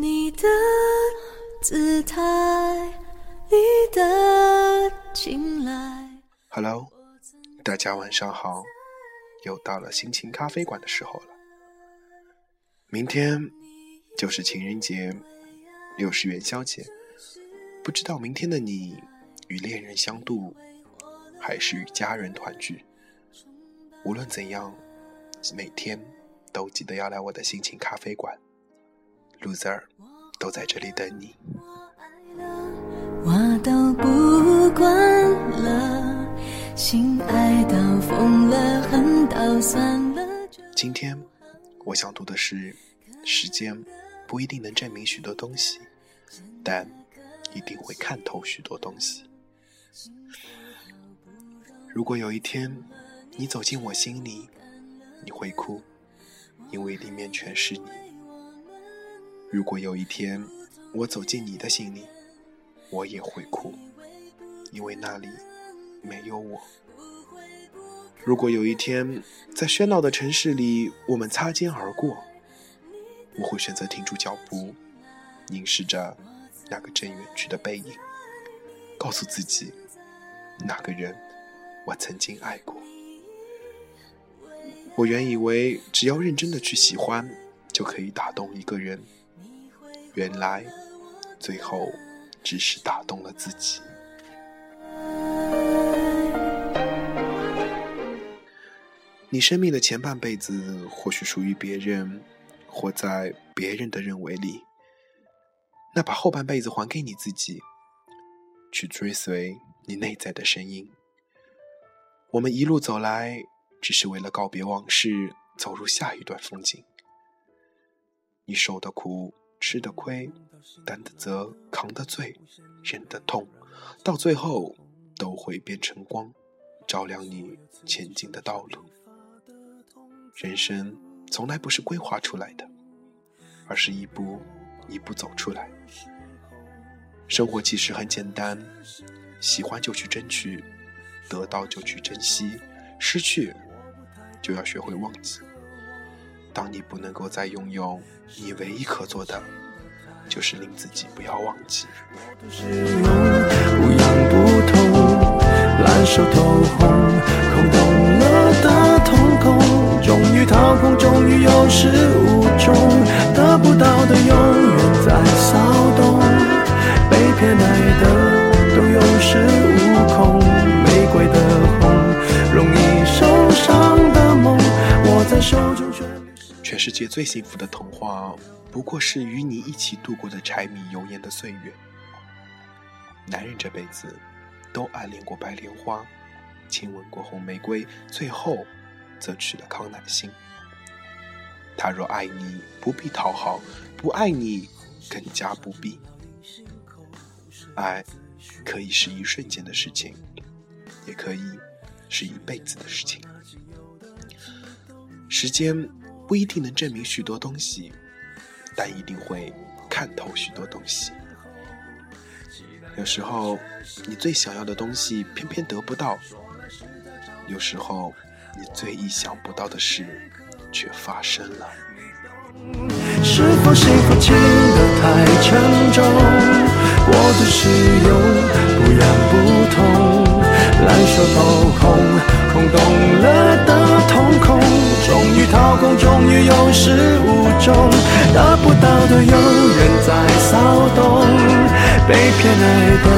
你的姿态，你的青睐。Hello，大家晚上好，又到了心情咖啡馆的时候了。明天就是情人节，又是元宵节，不知道明天的你与恋人相度，还是与家人团聚？无论怎样，每天都记得要来我的心情咖啡馆。Loser 都在这里等你。我都不管了，心爱到疯了，恨到算了。今天我想读的是：时间不一定能证明许多东西，但一定会看透许多东西。如果有一天你走进我心里，你会哭，因为里面全是你。如果有一天我走进你的心里，我也会哭，因为那里没有我。如果有一天在喧闹的城市里我们擦肩而过，我会选择停住脚步，凝视着那个正远去的背影，告诉自己，那个人我曾经爱过。我原以为只要认真的去喜欢，就可以打动一个人。原来，最后只是打动了自己。你生命的前半辈子或许属于别人，活在别人的认为里。那把后半辈子还给你自己，去追随你内在的声音。我们一路走来，只是为了告别往事，走入下一段风景。你受的苦。吃的亏，担的责，扛的罪，忍的痛，到最后都会变成光，照亮你前进的道路。人生从来不是规划出来的，而是一步一步走出来。生活其实很简单，喜欢就去争取，得到就去珍惜，失去就要学会忘记。当你不能够再拥有。你唯一可做的，就是令自己不要忘记。终于掏空，终于有始世界最幸福的童话，不过是与你一起度过的柴米油盐的岁月。男人这辈子，都暗恋过白莲花，亲吻过红玫瑰，最后，则娶了康乃馨。他若爱你，不必讨好；不爱你，更加不必。爱，可以是一瞬间的事情，也可以是一辈子的事情。时间。不一定能证明许多东西，但一定会看透许多东西。有时候，你最想要的东西偏偏得不到；有时候，你最意想不到的事却发生了。是否幸福轻得太沉重？过度使用，被偏爱的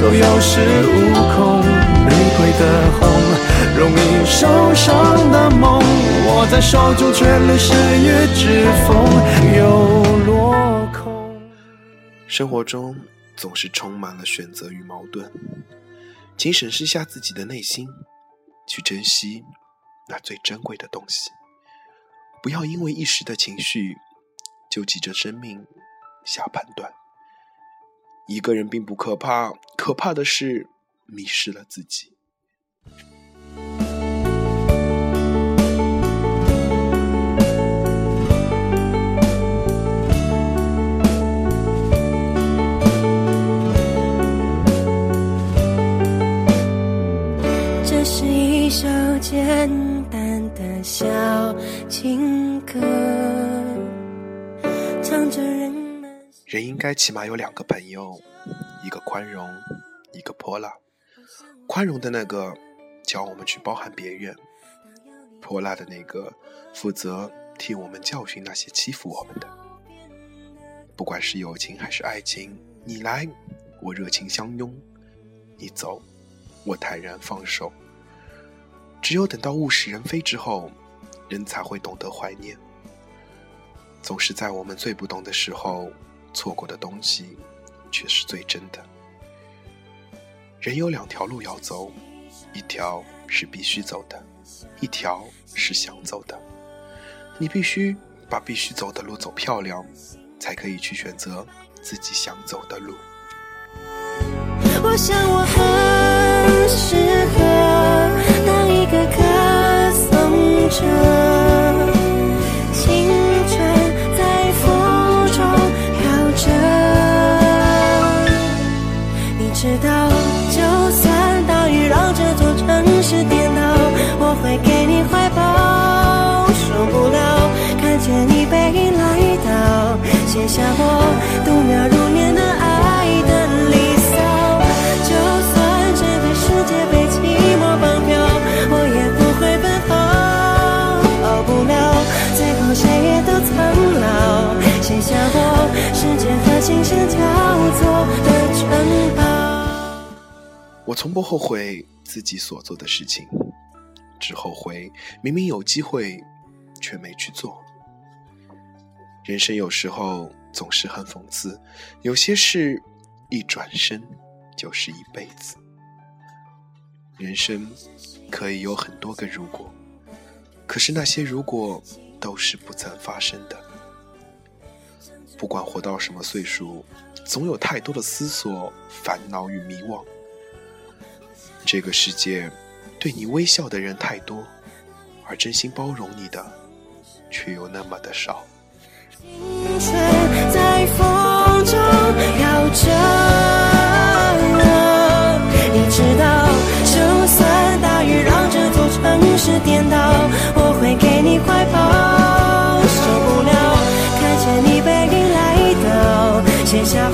都有恃无恐，玫瑰的红，容易受伤的梦，握在手中却流失于指缝，又落空。生活中总是充满了选择与矛盾，请审视下自己的内心，去珍惜那最珍贵的东西。不要因为一时的情绪，就急着生命下判断。一个人并不可怕，可怕的是迷失了自己。这是一首简单的小。情歌，人应该起码有两个朋友，一个宽容，一个泼辣。宽容的那个教我们去包含别人，泼辣的那个负责替我们教训那些欺负我们的。不管是友情还是爱情，你来，我热情相拥；你走，我坦然放手。只有等到物是人非之后，人才会懂得怀念。总是在我们最不懂的时候，错过的东西，却是最真的。人有两条路要走，一条是必须走的，一条是想走的。你必须把必须走的路走漂亮，才可以去选择自己想走的路。我想我很适合当一个歌颂者，下我度秒如年的爱的离骚。就算整个世界被寂寞绑票，我也不会奔跑。跑不了，最后谁也都苍老，写下我时间和琴声交错的城堡。我从不后悔自己所做的事情，只后悔明明有机会，却没去做。人生有时候总是很讽刺，有些事一转身就是一辈子。人生可以有很多个如果，可是那些如果都是不曾发生的。不管活到什么岁数，总有太多的思索、烦恼与迷惘。这个世界对你微笑的人太多，而真心包容你的却又那么的少。风中飘着。你知道，就算大雨让这座城市颠倒，我会给你怀抱。受不了看见你背影来到，写下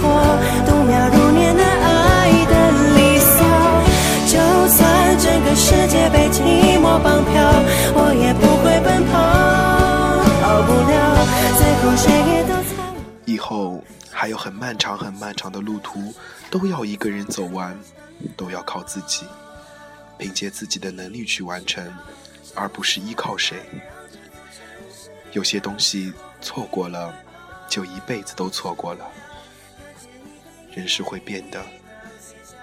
还有很漫长、很漫长的路途，都要一个人走完，都要靠自己，凭借自己的能力去完成，而不是依靠谁。有些东西错过了，就一辈子都错过了。人是会变的，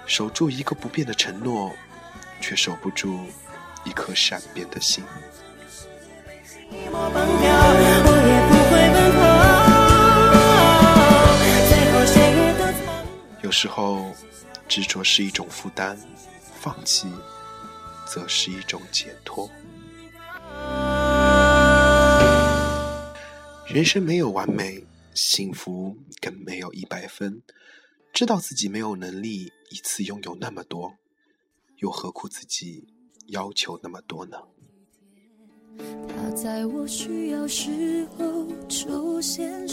守住一个不变的承诺，却守不住一颗善变的心。有时候，执着是一种负担，放弃则是一种解脱。人生没有完美，幸福更没有一百分。知道自己没有能力一次拥有那么多，又何苦自己要求那么多呢？他在我需要时候出现。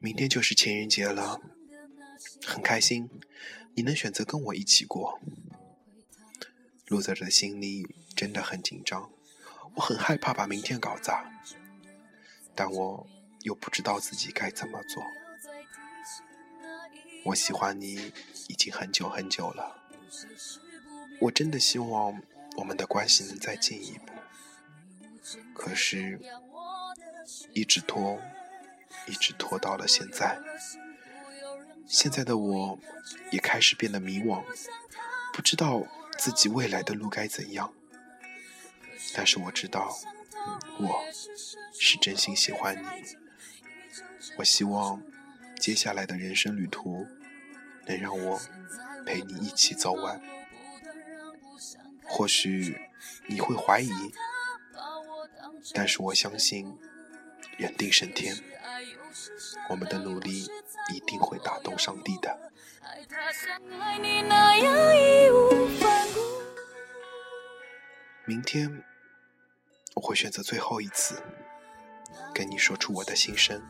明天就是情人节了，很开心你能选择跟我一起过。路泽的心里真的很紧张，我很害怕把明天搞砸，但我又不知道自己该怎么做。我喜欢你已经很久很久了，我真的希望我们的关系能再进一步，可是，一直拖，一直拖到了现在。现在的我也开始变得迷惘，不知道自己未来的路该怎样。但是我知道，我是真心喜欢你。我希望接下来的人生旅途能让我陪你一起走完。或许你会怀疑，但是我相信人定胜天，我们的努力一定会打动上帝的。明天我会选择最后一次跟你说出我的心声。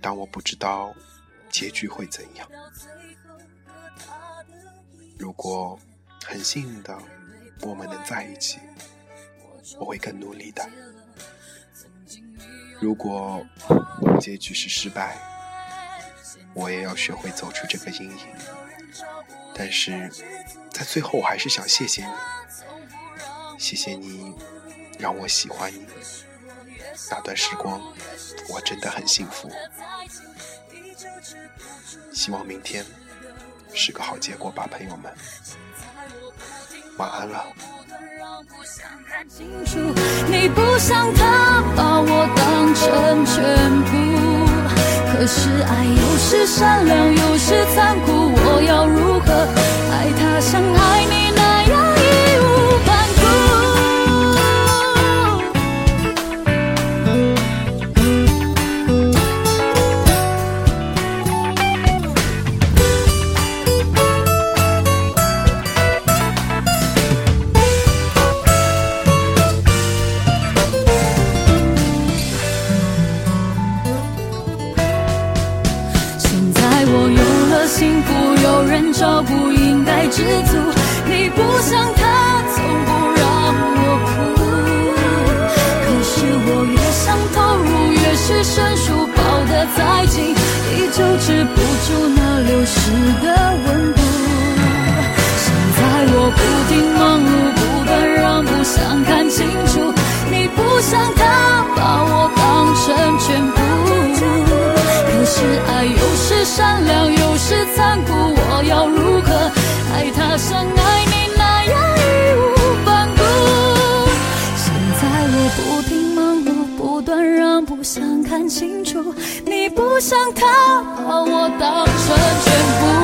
但我不知道结局会怎样。如果很幸运的我们能在一起，我会更努力的。如果结局是失败，我也要学会走出这个阴影。但是在最后，我还是想谢谢你，谢谢你让我喜欢你。那段时光，我真的很幸福。希望明天是个好结果吧，朋友们。晚安了。我不想看清楚你不想他把我当成全部，可是爱有时善良，止不住那流失的温度。现在我不停忙碌，不断让步，想看清楚。你不像他，把我当成全部。可是爱有时善良，有时残酷，我要如何爱他像不想他把我当成全部。